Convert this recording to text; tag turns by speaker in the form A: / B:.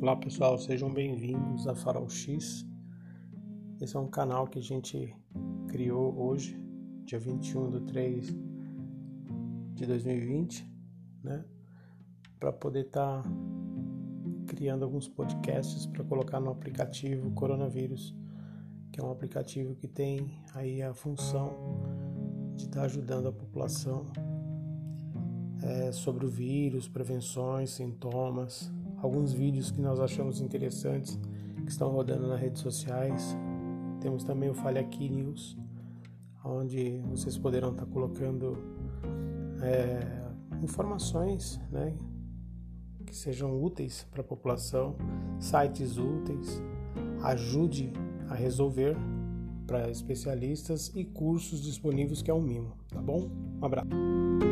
A: Olá pessoal, sejam bem-vindos a Farol X. Esse é um canal que a gente criou hoje, dia 21 de 3 de 2020, né? Para poder estar tá criando alguns podcasts para colocar no aplicativo Coronavírus, que é um aplicativo que tem aí a função de estar tá ajudando a população sobre o vírus, prevenções, sintomas, alguns vídeos que nós achamos interessantes que estão rodando nas redes sociais. Temos também o Falha Aqui News, onde vocês poderão estar colocando é, informações né, que sejam úteis para a população, sites úteis, ajude a resolver para especialistas e cursos disponíveis que é um mimo, tá bom? Um abraço.